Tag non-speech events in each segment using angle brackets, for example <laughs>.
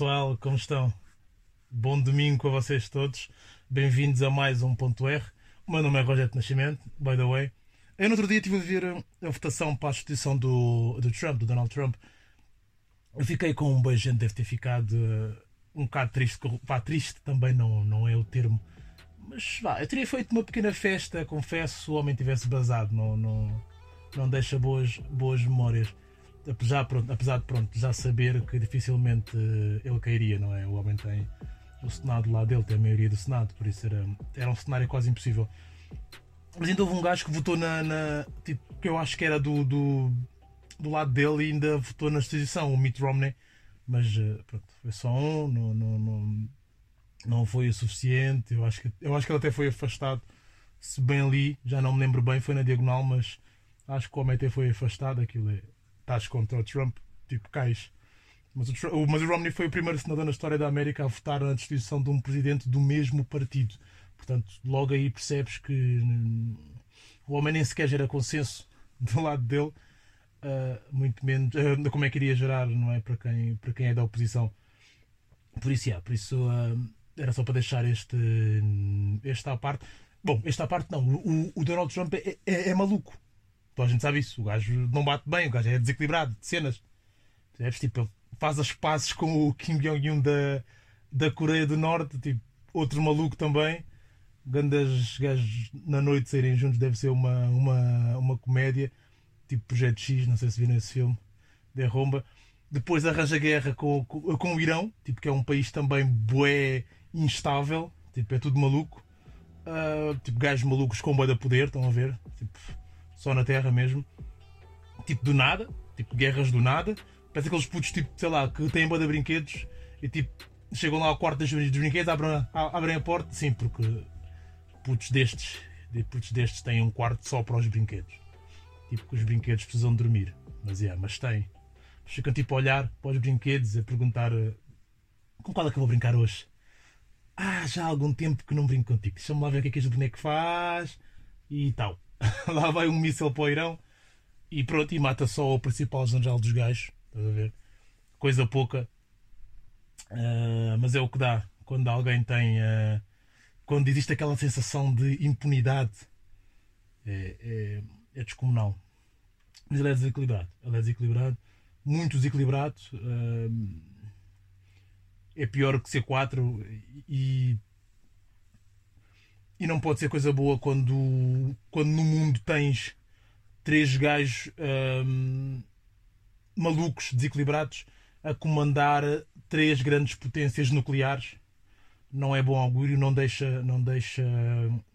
pessoal, como estão? Bom domingo a vocês todos. Bem-vindos a mais um ponto R. O meu nome é Rogério Nascimento, by the way. Eu no outro dia estive a ver a votação para a instituição do, do Trump, do Donald Trump. Eu fiquei com um beijo, deve ter ficado uh, um bocado triste. Pá, triste também não, não é o termo. Mas vá, eu teria feito uma pequena festa, confesso, se o homem tivesse basado. Não, não, não deixa boas, boas memórias apesar, pronto, apesar de pronto, já saber que dificilmente uh, ele cairia, não é? O homem tem o Senado lá dele, tem a maioria do Senado, por isso era, era um cenário quase impossível. Mas ainda houve um gajo que votou na. na tipo, que eu acho que era do, do, do lado dele e ainda votou na exposição, o Mitt Romney, mas uh, pronto, foi só um, não, não, não, não foi o suficiente. Eu acho, que, eu acho que ele até foi afastado, se bem ali, já não me lembro bem, foi na diagonal, mas acho que o homem até foi afastado. Aquilo é, estás contra o Trump, tipo, cais. Mas o, Trump, mas o Romney foi o primeiro senador na história da América a votar na destituição de um presidente do mesmo partido. Portanto, logo aí percebes que hum, o homem nem sequer gera consenso <laughs> do lado dele, uh, muito menos uh, como é que iria gerar, não é? Para quem, para quem é da oposição. Por isso, yeah, por isso uh, era só para deixar este, esta parte. Bom, esta parte não. O, o Donald Trump é, é, é maluco. Toda a gente sabe isso. O gajo não bate bem, o gajo é desequilibrado de cenas. Percebes? Tipo, ele faz as pazes com o Kim Jong-un da, da Coreia do Norte, tipo, outro maluco também. Grandes gajos na noite saírem juntos deve ser uma, uma, uma comédia, tipo Projeto X, não sei se viram esse filme, de Romba. Depois arranja guerra com, com, com, o Irão, tipo, que é um país também bué instável, tipo, é tudo maluco. Uh, tipo, gajos malucos com boa de poder, estão a ver? Tipo, só na Terra mesmo. Tipo, do nada. Tipo, guerras do nada. Parece aqueles putos, tipo, sei lá, que têm boa de brinquedos e tipo, chegam lá ao quarto dos, dos brinquedos, abrem, abrem a porta. Sim, porque putos destes, putos destes têm um quarto só para os brinquedos. Tipo, que os brinquedos precisam dormir. Mas, yeah, mas têm. Ficam tipo a olhar para os brinquedos, a perguntar eh, com qual é que eu vou brincar hoje? Ah, já há algum tempo que não brinco contigo. Deixa-me lá ver o que é que este boneco faz e tal. <laughs> lá vai um míssil para o Irão e pronto, e mata só o principal general dos gajos. Estás a ver? Coisa pouca. Uh, mas é o que dá quando alguém tem. Uh, quando existe aquela sensação de impunidade. É, é, é, descomunal. Mas ele é desequilibrado. Ele é desequilibrado. Muito desequilibrado. Uh, é pior que C4 e e não pode ser coisa boa quando, quando no mundo tens três gajos hum, malucos, desequilibrados, a comandar três grandes potências nucleares. Não é bom augúrio, não deixa, não deixa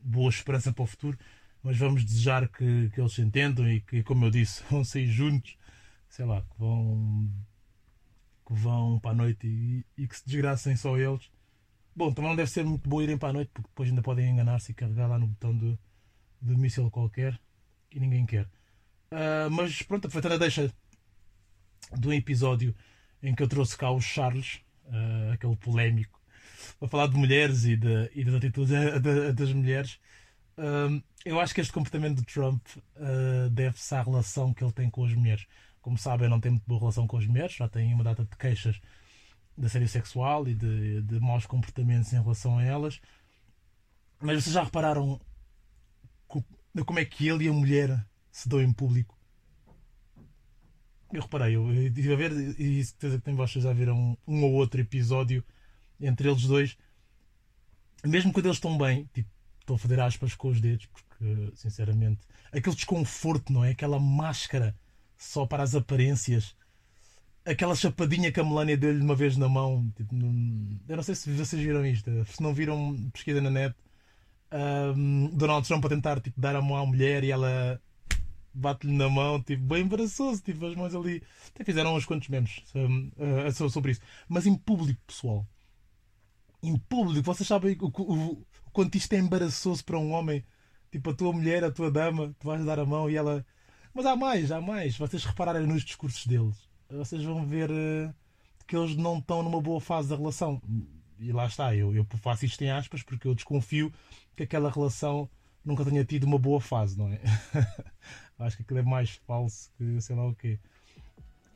boa esperança para o futuro, mas vamos desejar que, que eles se entendam e que, como eu disse, <laughs> vão sair juntos, sei lá, que vão, que vão para a noite e, e que se desgracem só eles Bom, também não deve ser muito bom irem para a noite, porque depois ainda podem enganar-se e carregar lá no botão de, de míssil qualquer e ninguém quer. Uh, mas pronto, aproveitando a deixa do episódio em que eu trouxe cá o Charles, uh, aquele polémico, para falar de mulheres e, de, e das atitudes <laughs> das mulheres. Uh, eu acho que este comportamento de Trump deve-se à relação que ele tem com as mulheres. Como sabem, não tem muito boa relação com as mulheres, já tem uma data de queixas de assédio sexual e de, de maus comportamentos em relação a elas. Mas vocês já repararam como é que ele e a mulher se dão em público? Eu reparei, eu estive a ver e certeza que tem vocês já viram um, um ou outro episódio entre eles dois. Mesmo quando eles estão bem, tipo, estou a fazer aspas com os dedos, porque sinceramente, aquele desconforto, não é? Aquela máscara só para as aparências aquela chapadinha que a Melania deu-lhe uma vez na mão. Tipo, eu não sei se vocês viram isto. Se não viram, pesquisa na net. Um, Donald Trump a tentar tipo, dar a mão à mulher e ela bate-lhe na mão, tipo, bem embaraçoso, tipo, as mãos ali. Até fizeram uns quantos memes uh, sobre isso. Mas em público, pessoal. Em público, vocês sabem o, o, o quanto isto é embaraçoso para um homem. Tipo, a tua mulher, a tua dama, tu vais dar a mão e ela. Mas há mais, há mais. Vocês repararem nos discursos deles vocês vão ver uh, que eles não estão numa boa fase da relação. E lá está, eu, eu faço isto em aspas porque eu desconfio que aquela relação nunca tenha tido uma boa fase, não é? <laughs> Acho que aquilo é mais falso que sei lá o quê.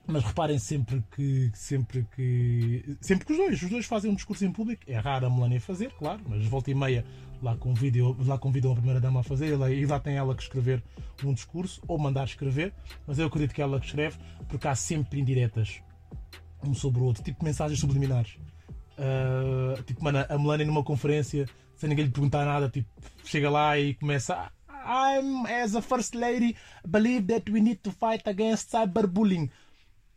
Mas reparem sempre que sempre que sempre que os dois, os dois fazem um discurso em público, é raro a Melania fazer, claro, mas volta e meia lá convidam, lá convidam a primeira dama a fazer e lá tem ela que escrever um discurso ou mandar escrever, mas eu acredito que ela que escreve porque há sempre indiretas um sobre o outro, tipo mensagens subliminares. Uh, tipo, mano, a Melania numa conferência, sem ninguém lhe perguntar nada, tipo, chega lá e começa. I'm, as a first lady, believe that we need to fight against cyberbullying.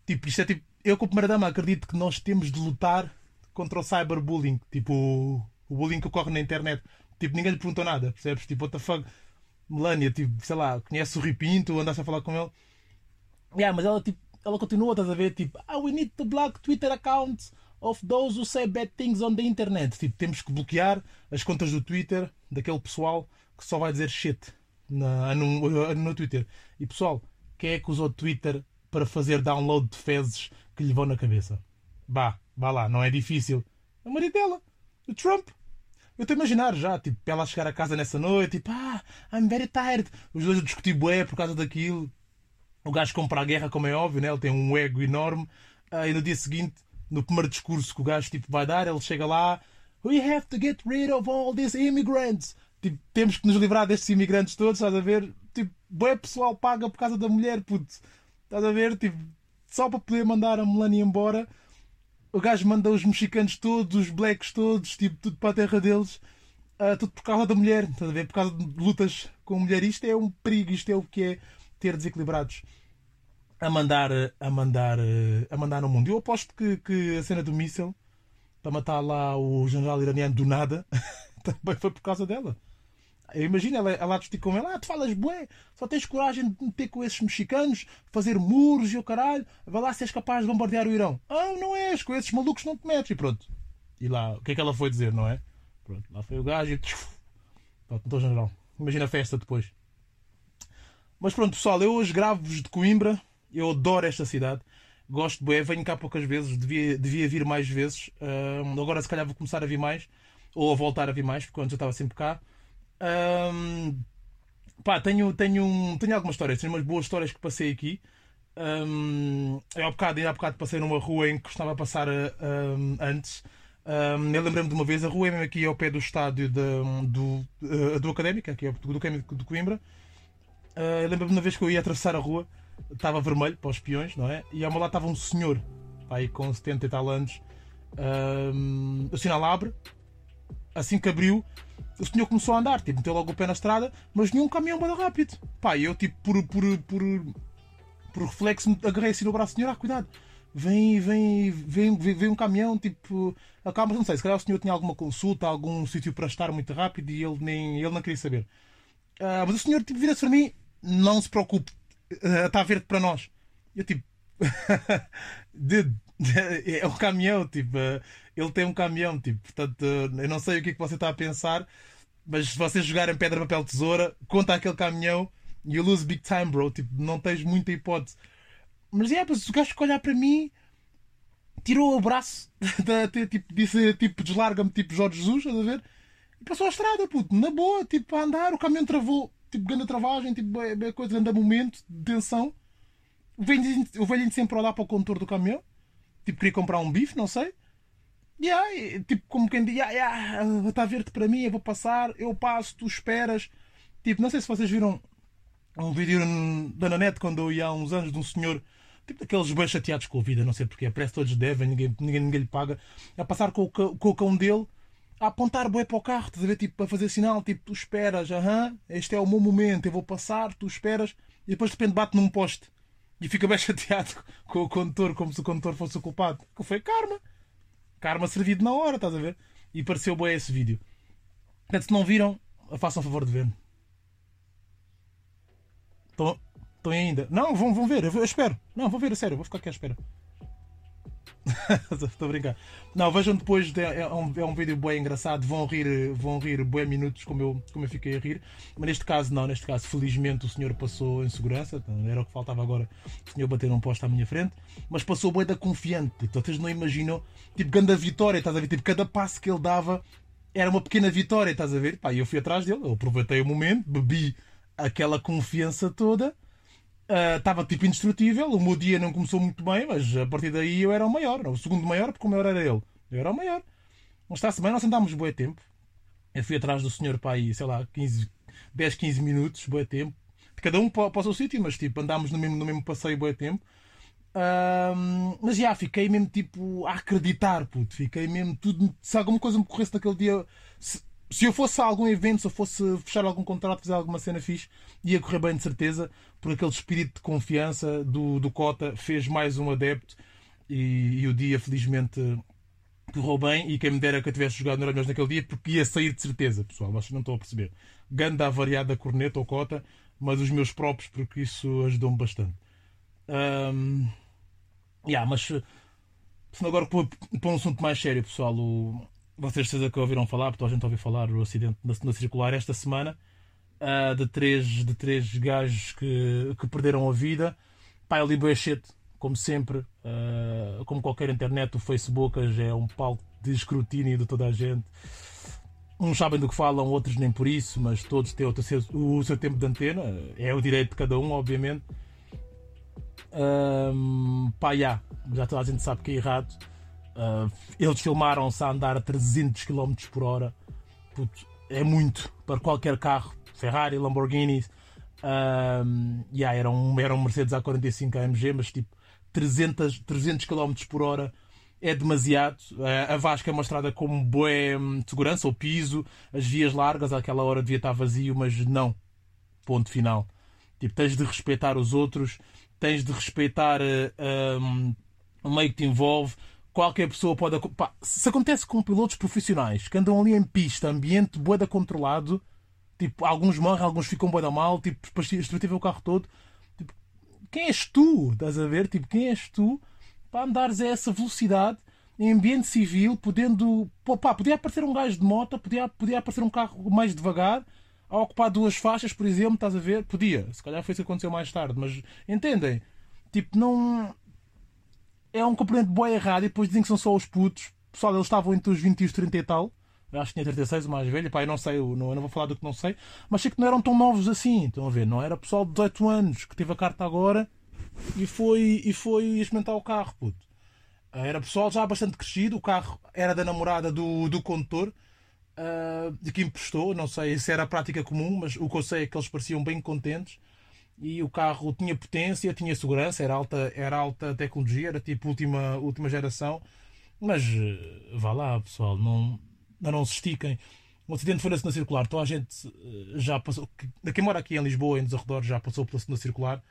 Tipo, isto é tipo, eu como primeira dama acredito que nós temos de lutar contra o cyberbullying, tipo, o bullying que ocorre na internet. Tipo, ninguém lhe perguntou nada, percebes? Tipo, what the fuck? Melania, tipo, sei lá, conhece o Ripinto, andaste a falar com ele. Yeah, mas ela, tipo, ela continua, estás a ver? Tipo, ah, we need to block Twitter accounts of those who say bad things on the internet. Tipo, temos que bloquear as contas do Twitter daquele pessoal que só vai dizer shit na, no, no Twitter. E pessoal, quem é que usou o Twitter para fazer download de fezes que lhe vão na cabeça. Bah, vá lá, não é difícil. A marido dela, o Trump. Eu estou a imaginar já, tipo, ela chegar a casa nessa noite, tipo, ah, I'm very tired. Os dois a discutir bué por causa daquilo. O gajo compra a guerra, como é óbvio, né? ele tem um ego enorme. Ah, e no dia seguinte, no primeiro discurso que o gajo tipo, vai dar, ele chega lá, We have to get rid of all these immigrants. Tipo, temos que nos livrar destes imigrantes todos, estás a ver? Tipo, bué pessoal paga por causa da mulher, puto. Estás a ver? Tipo, só para poder mandar a Melania embora, o gajo manda os mexicanos todos, os blacks todos, tipo, tudo para a terra deles, uh, tudo por causa da mulher, estás a ver? Por causa de lutas com a mulher. Isto é um perigo, isto é o que é ter desequilibrados a mandar, a mandar, a mandar no mundo. Eu aposto que, que a cena do míssil para matar lá o general iraniano do nada <laughs> também foi por causa dela. Imagina ela, ela a discutir com ele, ah, tu falas bué, só tens coragem de meter com esses mexicanos, fazer muros e o caralho, vai lá se és capaz de bombardear o Irão. Ah, não és, com esses malucos não te metes e pronto. E lá, o que é que ela foi dizer, não é? Pronto, lá foi o gajo e. Pronto, então general. Imagina a festa depois. Mas pronto, pessoal, eu hoje gravo-vos de Coimbra, eu adoro esta cidade. Gosto bué, venho cá poucas vezes, devia, devia vir mais vezes. Uh, agora se calhar vou começar a vir mais, ou a voltar a vir mais, porque antes eu estava sempre cá. Um, pá, tenho, tenho, tenho algumas histórias, tenho umas boas histórias que passei aqui. Um, eu há bocado, há bocado passei numa rua em que estava a passar um, antes. Um, eu lembrei-me de uma vez, a rua é mesmo aqui ao pé do estádio de, do, uh, do Académica, aqui do, Académico de Coimbra. Uh, eu lembro-me de uma vez que eu ia atravessar a rua, estava vermelho para os peões, não é? E ao meu lado estava um senhor, aí com 70 e tal anos. Um, o sinal abre, assim que abriu, o senhor começou a andar, tipo, meteu logo o pé na estrada, mas nenhum caminhão bada rápido. Pá, eu, tipo, por, por, por, por reflexo, agarrei assim no braço do senhor, ah, cuidado, vem, vem, vem, vem, um caminhão, tipo, acaba, não sei, se calhar o senhor tinha alguma consulta, algum sítio para estar muito rápido e ele nem, ele não queria saber. Uh, mas o senhor, tipo, vira-se para mim, não se preocupe, uh, está verde para nós. Eu, tipo, <laughs> <laughs> é um caminhão, tipo, uh, ele tem um caminhão, tipo, portanto, eu não sei o que é que você está a pensar, mas se vocês jogarem pedra, papel, tesoura, conta aquele caminhão e you lose big time, bro. Tipo, não tens muita hipótese. Mas é, mas o gajo que olhar para mim tirou o braço, <laughs> tipo, disse tipo, deslarga-me, tipo Jorge Jesus, estás a ver? E passou a estrada, puto, na boa, tipo, a andar, o caminhão travou, tipo, grande travagem, tipo, é coisa, grande momento de tensão. O velhinho sempre a olhar para o condutor do caminhão, tipo, queria comprar um bife, não sei. Yeah, tipo, como quem diz, yeah, yeah, está verde para mim, eu vou passar, eu passo, tu esperas. Tipo, não sei se vocês viram um vídeo da Nanete quando eu ia há uns anos de um senhor, tipo daqueles bem chateados com a vida, não sei porquê, parece que todos devem, ninguém, ninguém, ninguém lhe paga, a passar com o, com o cão dele, a apontar bué para o carro, estás a ver, tipo, a fazer sinal, tipo, tu esperas, aham, este é o meu momento, eu vou passar, tu esperas, e depois de repente bate num poste e fica bem <laughs> chateado com o condutor, como se o condutor fosse o culpado. Que foi karma karma servido na hora, estás a ver? E pareceu bem esse vídeo. Portanto, se não viram, façam favor de ver. Estão, estão ainda? Não, vão, vão ver, eu, eu espero. Não, vou ver a sério, vou ficar aqui à espera. <laughs> Estou a brincar. Não, vejam depois, é, um, é um vídeo bem engraçado. Vão rir, vão rir bem minutos como eu, como eu fiquei a rir. Mas neste caso, não. Neste caso, felizmente, o senhor passou em segurança. Então, era o que faltava agora. O senhor bater um posto à minha frente. Mas passou bem da confiante. Então, vocês não imaginam. Tipo, grande vitória, estás a ver? Tipo, cada passo que ele dava era uma pequena vitória, estás a ver? Pá, eu fui atrás dele. Eu aproveitei o momento, bebi aquela confiança toda. Estava uh, tipo indestrutível, o meu dia não começou muito bem, mas a partir daí eu era o maior. O segundo maior, porque o maior era ele. Eu era o maior. Mas está-se bem, nós andámos bom tempo. Eu fui atrás do senhor para aí, sei lá, 15, 10, 15 minutos, bom tempo. Cada um para, para o seu sítio, mas tipo, andámos no mesmo, no mesmo passeio bom tempo. Uh, mas já, fiquei mesmo tipo a acreditar, puto. Fiquei mesmo tudo. Se alguma coisa me corresse naquele dia. Se, se eu fosse a algum evento, se eu fosse fechar algum contrato, fazer alguma cena fixe, ia correr bem de certeza, por aquele espírito de confiança do, do Cota, fez mais um adepto e, e o dia, felizmente, correu bem. E quem me dera que eu tivesse jogado no Euromilhões naquele dia, porque ia sair de certeza, pessoal, vocês não estão a perceber. Ganda variada corneta ou Cota, mas os meus próprios, porque isso ajudou-me bastante. Um, yeah, mas se agora para um assunto mais sério, pessoal, o, vocês certeza que ouviram falar, porque a gente ouviu falar do acidente na, na circular esta semana uh, de, três, de três gajos que, que perderam a vida. Pá, ali como sempre, uh, como qualquer internet, o Facebook é um palco de escrutínio de toda a gente. Uns sabem do que falam, outros nem por isso, mas todos têm o seu, o seu tempo de antena. É o direito de cada um, obviamente. Um, pá, yeah, já toda a gente sabe que é errado. Uh, eles filmaram-se a andar a 300 km por hora. Puto, é muito para qualquer carro. Ferrari, Lamborghini. Um, yeah, era, um, era um Mercedes A45 AMG, mas tipo 300, 300 km por hora é demasiado. Uh, a Vasca é uma estrada com boa hum, segurança, o piso, as vias largas, àquela hora devia estar vazio, mas não. Ponto final. Tipo, tens de respeitar os outros, tens de respeitar uh, um, o meio que te envolve qualquer pessoa pode. Pá, se acontece com pilotos profissionais que andam ali em pista, ambiente boeda controlado, tipo, alguns morrem, alguns ficam boeda mal, tipo, destrutível o carro todo. Tipo, quem és tu? Estás a ver? Tipo, quem és tu para andares a essa velocidade em ambiente civil, podendo. Pá, podia aparecer um gajo de moto, podia, podia aparecer um carro mais devagar. A ocupar duas faixas, por exemplo, estás a ver? Podia. Se calhar foi isso que aconteceu mais tarde, mas entendem? Tipo, não é um componente boa errado e depois dizem que são só os putos. Pessoal, eles estavam entre os 20 e os 30 e tal. Eu acho que tinha 36, o mais velho. Pá, eu não sei, eu não, eu não vou falar do que não sei. Mas sei que não eram tão novos assim. Estão a ver? Não era pessoal de 18 anos que teve a carta agora e foi, e foi experimentar o carro, puto. Era pessoal já bastante crescido. O carro era da namorada do, do condutor. Uh, de que emprestou, não sei se era prática comum, mas o que eu sei é que eles pareciam bem contentes e o carro tinha potência, tinha segurança, era alta, era alta tecnologia, era tipo última, última geração. Mas eh, vá lá, pessoal, não, não se estiquem. O acidente foi na segunda circular. Então a gente eh, já passou. Quem mora aqui em Lisboa, em arredores, já passou pela segunda circular,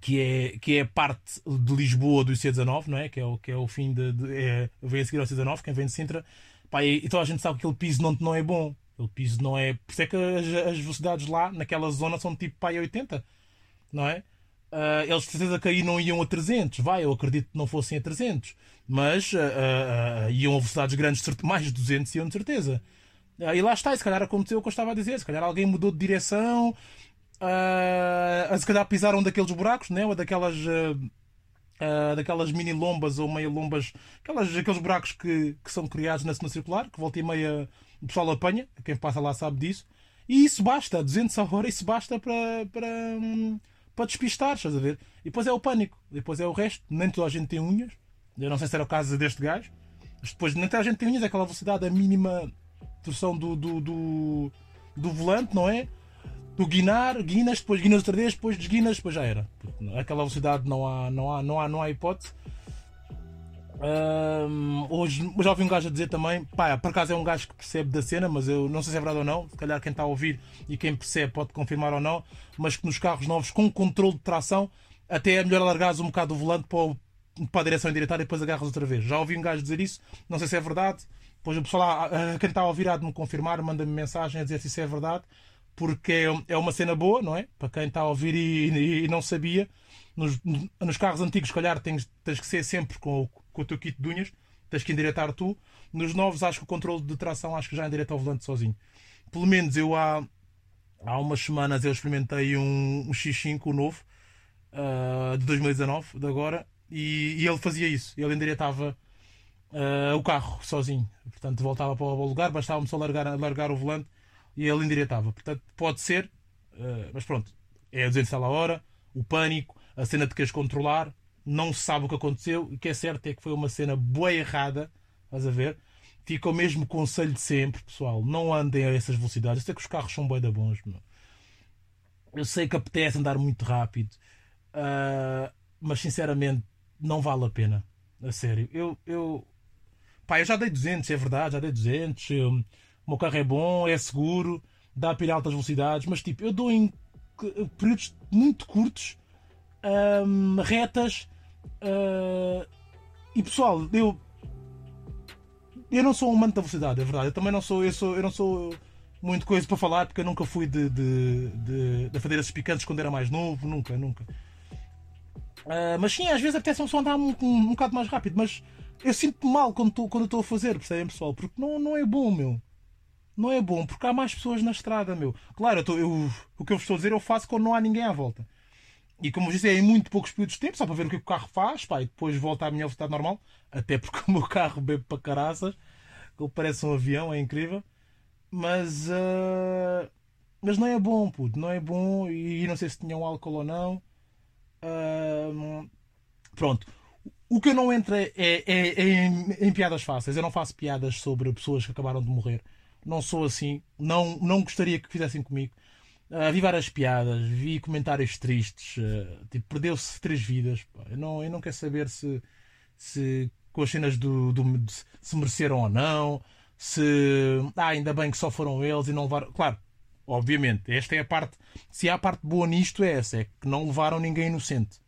que é, que é parte de Lisboa do IC19, não é? Que é o, que é o fim de. de é, vem a seguir ao IC19, quem vem de Sintra. Pá, e, então a gente sabe que aquele piso não, não é bom. O piso não é. Por isso é que as, as velocidades lá, naquela zona, são tipo pai 80, não é? Uh, eles de certeza que aí não iam a 300, vai, eu acredito que não fossem a 300, mas uh, uh, iam a velocidades grandes, mais de 200 iam de certeza. e lá está, e se calhar aconteceu o que eu estava a dizer, se calhar alguém mudou de direção, uh, se calhar pisaram daqueles buracos, né? ou daquelas. Daquelas mini lombas ou meia lombas, aquelas, aqueles buracos que, que são criados na cena circular, que volta e meia o pessoal apanha, quem passa lá sabe disso, e isso basta, 200 a hora, isso basta para, para, hum, para despistar, estás a ver? E depois é o pânico, depois é o resto, nem toda a gente tem unhas, eu não sei se era o caso deste gajo, mas depois nem toda a gente tem unhas, é aquela velocidade, a mínima torção do, do, do, do volante, não é? Do guinar, guinas, depois guinas outra vez, depois desguinas, depois já era. Aquela velocidade não há, não há, não há, não há hipótese. Um, hoje já ouvi um gajo a dizer também, pá, por acaso é um gajo que percebe da cena, mas eu não sei se é verdade ou não. Se calhar quem está a ouvir e quem percebe pode confirmar ou não. Mas que nos carros novos com controle de tração, até é melhor alargares um bocado o volante para, o, para a direção indiretada e depois agarras outra vez. Já ouvi um gajo dizer isso, não sei se é verdade. Depois o pessoal, quem está a ouvir há de me confirmar, manda-me mensagem a dizer se isso é verdade, porque é, é uma cena boa, não é? Para quem está a ouvir e, e, não sabia. Nos, nos, carros antigos, se calhar, tens, tens que ser sempre com, com o teu kit de unhas, tens que endireitar tu. Nos novos, acho que o controle de tração acho que já endireita o volante sozinho. Pelo menos eu há, há umas semanas eu experimentei um, um X5 novo uh, de 2019, de agora, e, e, ele fazia isso. Ele endireitava uh, o carro sozinho. Portanto, voltava para o lugar, bastava-me só largar, largar o volante e ele endireitava. Portanto, pode ser, uh, mas pronto, é a 200 a hora. o pânico, a cena de queres controlar, não se sabe o que aconteceu. O que é certo é que foi uma cena boa errada, estás a ver? Fica o mesmo conselho de sempre, pessoal. Não andem a essas velocidades. Eu sei que os carros são bem da bons, meu. Eu sei que apetece andar muito rápido, uh, mas sinceramente não vale a pena. A sério. Eu, eu, pá, eu já dei 200, é verdade, já dei 200. Eu, meu carro é bom, é seguro, dá para ir a altas velocidades, mas tipo, eu dou em períodos muito curtos, um, retas. Uh, e pessoal, eu eu não sou um amante da velocidade, é verdade. Eu também não sou, eu sou, eu não sou muito coisa para falar porque eu nunca fui de, de, de, de fazer esses picantes quando era mais novo, nunca, nunca. Uh, mas sim, às vezes apetece-me só andar um, um, um bocado mais rápido, mas eu sinto-me mal quando estou quando a fazer, percebem pessoal? Porque não, não é bom, meu. Não é bom, porque há mais pessoas na estrada, meu. Claro, eu tô, eu, o que eu vos estou a dizer eu faço quando não há ninguém à volta. E como eu disse, é em muito poucos períodos de tempo, só para ver o que o carro faz, pá, e depois volta à minha velocidade normal. Até porque <laughs> o meu carro bebe para caraças, ele parece um avião, é incrível. Mas, uh, mas não é bom, puto, não é bom. E, não sei se tinham álcool ou não. Uh, pronto. O que eu não entro é, é, é, é em, em, piadas fáceis. Eu não faço piadas sobre pessoas que acabaram de morrer. Não sou assim. Não, não gostaria que fizessem comigo. Uh, vi várias piadas, vi comentários tristes. Uh, tipo, perdeu-se três vidas. Eu não, eu não quero saber se, se com as cenas do, do, se mereceram ou não. Se ah, ainda bem que só foram eles e não levaram. Claro, obviamente, esta é a parte. Se há a parte boa nisto, é essa: é que não levaram ninguém inocente.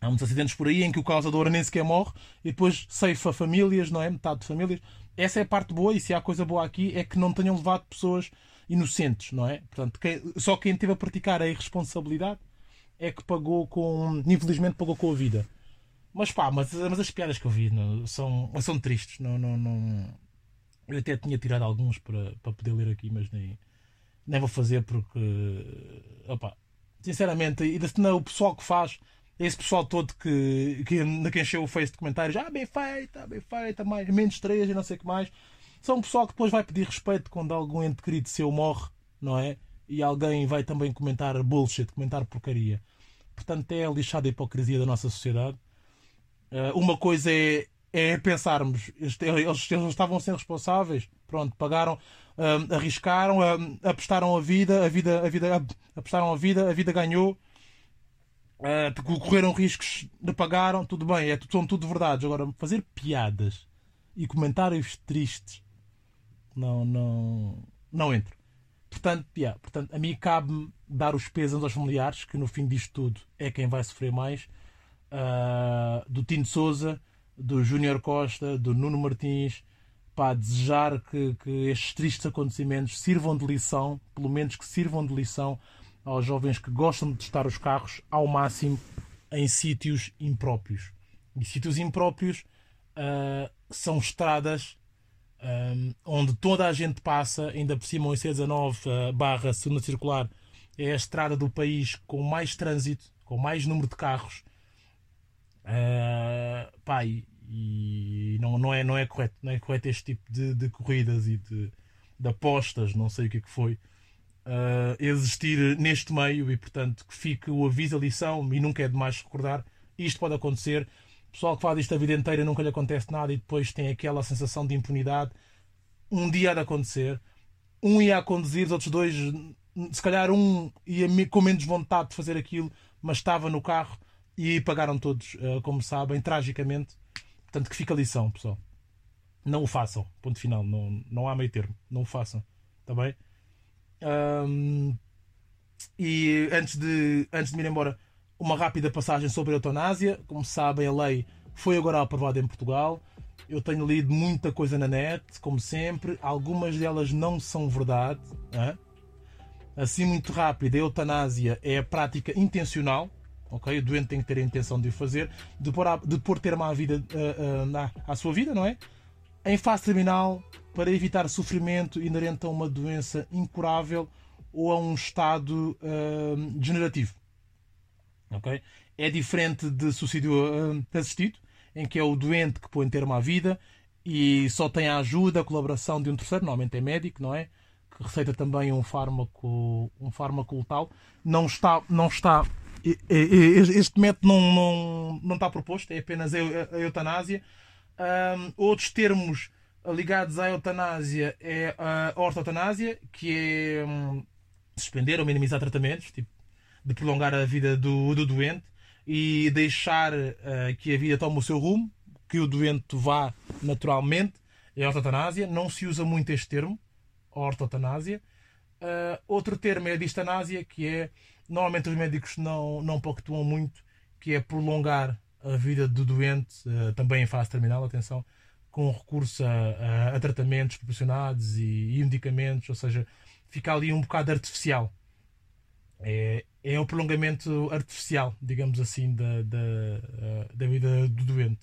Há muitos acidentes por aí em que o causador nem sequer morre e depois ceifa famílias, não é? Metade de famílias. Essa é a parte boa, e se há coisa boa aqui é que não tenham levado pessoas inocentes, não é? Portanto, só quem teve a praticar a irresponsabilidade é que pagou com. Infelizmente pagou com a vida. Mas pá, mas, mas as piadas que eu vi não, são, são tristes. Não, não, não, eu até tinha tirado alguns para, para poder ler aqui, mas nem, nem vou fazer porque. Opa, sinceramente, e não, o pessoal que faz esse pessoal todo que, que, que encheu o Face de comentários, ah, bem feita, bem feita, mais, menos três e não sei o que mais, são um pessoal que depois vai pedir respeito quando algum ente querido seu morre, não é? E alguém vai também comentar bullshit, comentar porcaria. Portanto, é lixada a hipocrisia da nossa sociedade. Uh, uma coisa é, é pensarmos, eles, eles, estavam ser responsáveis, pronto, pagaram, uh, arriscaram, uh, apostaram a vida, a vida, a vida, apostaram a vida, a vida ganhou uh, correram riscos, pagaram, tudo bem, é, são tudo verdades. Agora, fazer piadas e comentários tristes, não, não, não entro. Portanto, yeah, portanto a mim cabe-me dar os pesos aos familiares, que no fim disto tudo é quem vai sofrer mais, uh, do Tino Souza, do Júnior Costa, do Nuno Martins, para desejar que, que estes tristes acontecimentos sirvam de lição, pelo menos que sirvam de lição aos jovens que gostam de testar os carros ao máximo em sítios impróprios. E sítios impróprios uh, são estradas um, ah, onde toda a gente passa, ainda por cima o IC19 uh, barra segunda circular é a estrada do país com mais trânsito, com mais número de carros. Uh, e, e, não, não, é, não é correto, não é correto este tipo de, de corridas e de, de apostas, não sei o que é que foi uh, existir neste meio e, portanto, que fique o aviso, a lição, e nunca é demais recordar, isto pode acontecer. O pessoal que faz isto a vida inteira nunca lhe acontece nada e depois tem aquela sensação de impunidade. Um dia há de acontecer. Um ia a conduzir, os outros dois, se calhar um ia com menos vontade de fazer aquilo, mas estava no carro e pagaram todos, ah, como sabem, tragicamente. Portanto, que fica a lição, pessoal. Não o façam. Ponto final. Não, não há meio termo. Não o façam. Está bem? Um, e antes de, antes de me ir embora, uma rápida passagem sobre a eutanásia. Como sabem, a lei foi agora aprovada em Portugal. Eu tenho lido muita coisa na net, como sempre. Algumas delas não são verdade. Assim, muito rápido, a eutanásia é a prática intencional. Okay? O doente tem que ter a intenção de o fazer, de pôr, a, de pôr termo à, vida, uh, uh, à, à sua vida, não é? Em fase terminal, para evitar sofrimento inerente a uma doença incurável ou a um estado uh, degenerativo. Okay? É diferente de suicídio uh, assistido, em que é o doente que põe termo à vida e só tem a ajuda, a colaboração de um terceiro, normalmente é médico, não é? Que receita também um fármaco, um fármaco letal. Não está, não está este método não, não, não está proposto, é apenas a eutanásia. Um, outros termos ligados à eutanásia é a ortotanásia, que é um, suspender ou minimizar tratamentos, tipo, de prolongar a vida do, do doente e deixar uh, que a vida tome o seu rumo, que o doente vá naturalmente. É a ortotanásia. Não se usa muito este termo, ortotanásia. Uh, outro termo é a distanásia, que é normalmente os médicos não, não pactuam muito, que é prolongar a vida do doente, uh, também em fase terminal, atenção, com recurso a, a, a tratamentos proporcionados e, e, medicamentos, ou seja, fica ali um bocado artificial. É, é um prolongamento artificial, digamos assim, da, da, uh, da vida do doente.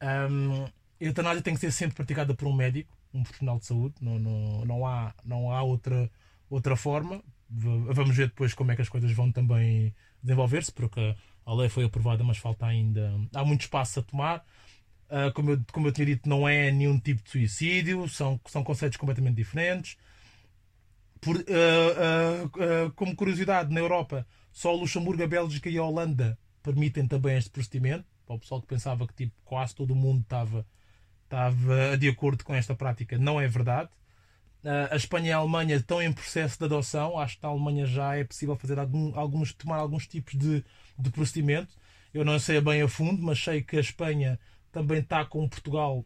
Um, a eutanásia tem que ser sempre praticada por um médico, um profissional de saúde, não, não, não, há, não há outra, outra forma. Vamos ver depois como é que as coisas vão também desenvolver-se, porque a lei foi aprovada, mas falta ainda. Há muito espaço a tomar. Uh, como, eu, como eu tinha dito, não é nenhum tipo de suicídio, são, são conceitos completamente diferentes. Por, uh, uh, como curiosidade, na Europa, só Luxemburgo, a Bélgica e a Holanda permitem também este procedimento. Para o pessoal que pensava que tipo, quase todo o mundo estava, estava de acordo com esta prática, não é verdade. a Espanha e a Alemanha estão em processo de adoção. Acho que na Alemanha já é possível fazer algum, alguns, tomar alguns tipos de, de procedimento. Eu não sei bem a fundo, mas sei que a Espanha também está com Portugal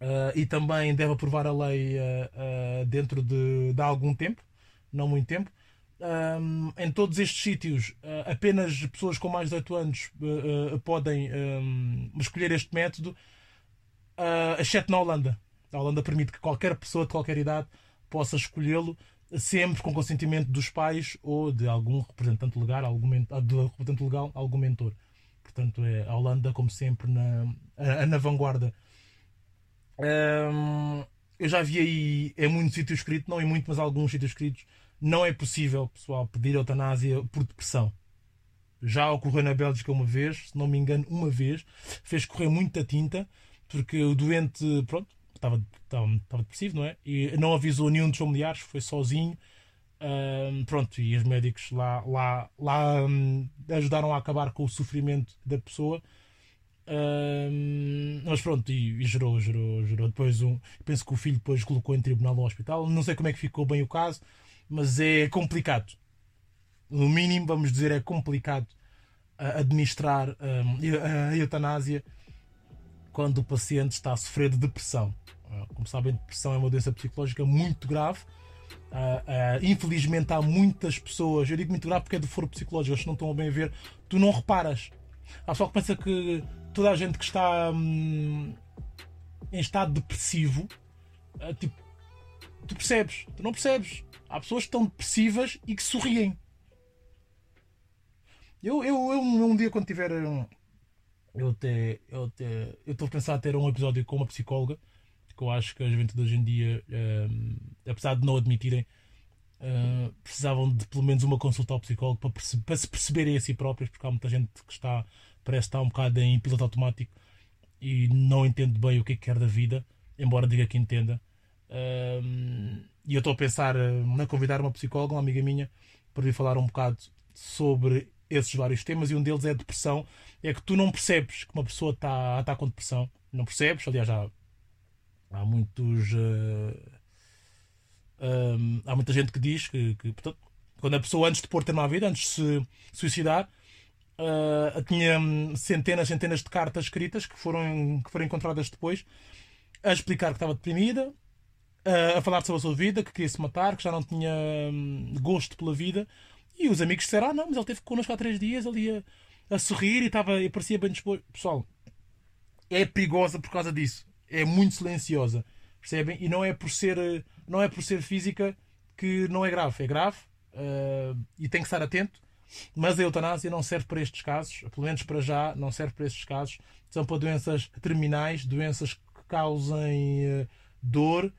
uh, e também deve aprovar a lei uh, uh, dentro de, de, algum tempo, não muito tempo. Um, em todos estes sítios, apenas pessoas com mais de 18 anos podem um, escolher este método, exceto na Holanda. A Holanda permite que qualquer pessoa de qualquer idade possa escolhê-lo, sempre com consentimento dos pais ou de algum representante legal, algum, de representante legal, algum mentor. Portanto, é a Holanda, como sempre, na, na vanguarda. Um, eu já vi aí em muitos sítios escrito, não em muito, mas alguns sítios escritos, não é possível, pessoal, pedir eutanásia por depressão. Já ocorreu na Bélgica uma vez, se não me engano, uma vez, fez correr muita tinta, porque o doente, pronto, estava, estava, estava depressivo, não é? E não avisou nenhum dos familiares, foi sozinho um, pronto, e os médicos lá, lá, lá um, ajudaram a acabar com o sofrimento da pessoa. Um, mas pronto, e, e, gerou, gerou, gerou. Depois um, penso que o filho depois colocou em tribunal no hospital. Não sei como é que ficou bem o caso, mas é complicado. No mínimo, vamos dizer, é complicado administrar a eutanásia quando o paciente está a sofrer de depressão. Como sabem, depressão é uma doença psicológica muito grave Uh, uh, infelizmente há muitas pessoas, eu digo muito grave porque é do foro psicológico, eles não estão bem a ver, tu não reparas. Há pessoal que pensa que toda a gente que está hum, em estado depressivo, uh, tipo, tu percebes, tu não percebes. Há pessoas que estão depressivas e que sorriem. Eu, eu, eu um dia quando tiver. Eu até. Eu até. Eu estou a pensar a ter um episódio com uma psicóloga que eu acho que a juventude hoje em dia, um, apesar de não admitirem, uh, precisavam de pelo menos uma consulta ao psicólogo para, para, se perceberem a si próprios, porque há muita gente que está, parece estar um bocado em piloto automático e não entende bem o que é que quer da vida, embora diga que entenda. Um, e eu estou a pensar na convidar uma psicóloga, uma amiga minha, para vir falar um bocado sobre esses vários temas e um deles é a depressão. É que tu não percebes que uma pessoa está, está com depressão, não percebes, aliás, já Há muitos. Uh, eh, um, há muita gente que diz que, que portanto, quando a pessoa antes de pôr termo à vida, antes de se suicidar, uh, tinha centenas, centenas de cartas escritas que foram, que foram encontradas depois a explicar que estava deprimida, uh, a falar sobre a sua vida, que queria se matar, que já não tinha um, gosto pela vida. E os amigos disseram: Ah, não, mas ele esteve connosco há três dias, ali a, a sorrir e, estava, e parecia bem disposto. Pessoal, é perigosa por causa disso é muito silenciosa, percebem? E não é por ser, não é por ser física que não é grave, é grave uh, e tem que estar atento. Mas a eutanásia não serve para estes casos, pelo menos para já, não serve para estes casos. São para doenças terminais, doenças que causem uh, dor.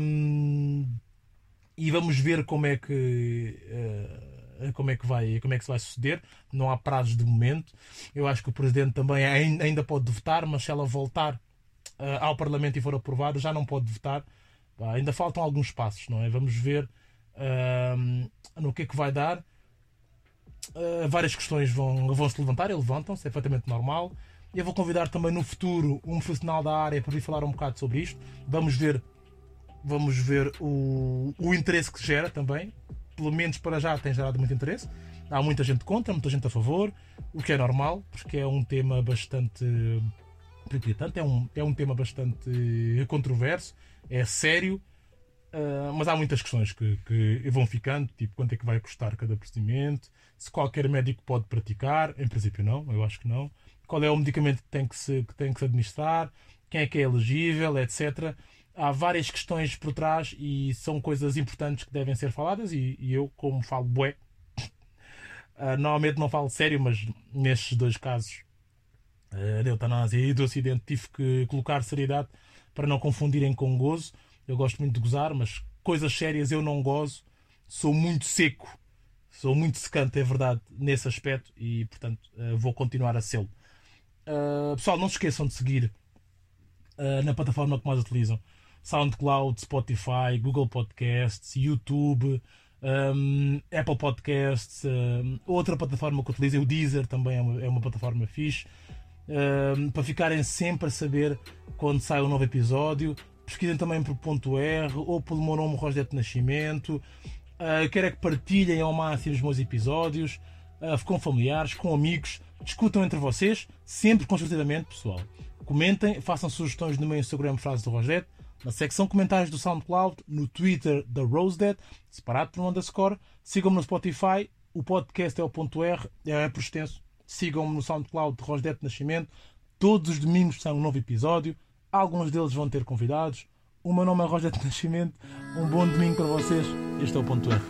Um, e vamos ver como é que uh, como é que vai como é que se vai suceder não há prazos de momento eu acho que o presidente também ainda pode votar mas se ela voltar uh, ao Parlamento e for aprovado, já não pode votar. ainda faltam alguns passos, não é? Vamos ver uh, no que é que vai dar. uh, várias questões vão, vão se levantar e levantam-se, é perfeitamente normal. Eu vou convidar também no futuro um profissional da área para vir falar um bocado sobre isto. Vamos ver, vamos ver o, o interesse que gera também. Pelo menos para já tem gerado muito interesse. Há muita gente contra, muita gente a favor, o que é normal, porque é um tema bastante é um, é um tema bastante controverso, é sério, uh, mas há muitas questões que, que vão ficando, tipo quanto é que vai custar cada procedimento, se qualquer médico pode praticar, em princípio não, eu acho que não, qual é o medicamento que tem que se, que tem que se administrar, quem é que é elegível, etc. Há várias questões por trás e são coisas importantes que devem ser faladas e, e eu, como falo bué, uh, <laughs> normalmente não falo sério, mas nestes dois casos uh, eutanásia e do acidente tive que colocar seriedade para não confundirem com gozo. Eu gosto muito de gozar, mas coisas sérias eu não gozo. Sou muito seco, sou muito secante, é verdade, nesse aspecto e, portanto, uh, vou continuar a sê-lo. Pessoal, não se esqueçam de seguir na plataforma que mais utilizam: SoundCloud, Spotify, Google Podcasts, YouTube. Um, Apple Podcasts, um, outra plataforma que utilizo, o Deezer também é uma, é uma plataforma fixe para ficarem sempre a saber quando sai um novo episódio. Pesquisem também por ponto R ou pelo meu nome Rosete Nascimento. Uh, quero é que partilhem ao máximo os meus episódios uh, com familiares, com amigos. Discutam entre vocês, sempre construtivamente, pessoal. Comentem, façam sugestões no meu Instagram Frases do Rosette, na secção comentários do SoundCloud, no Twitter da Rosedet, separado por um underscore. Sigam-me no Spotify, o podcast é o ponto R, é por extenso Sigam-me no SoundCloud de Rosdete Nascimento. Todos os domingos sai um novo episódio. Alguns deles vão ter convidados. O meu nome é Rosdete Nascimento. Um bom domingo para vocês. Este é o Ponto R.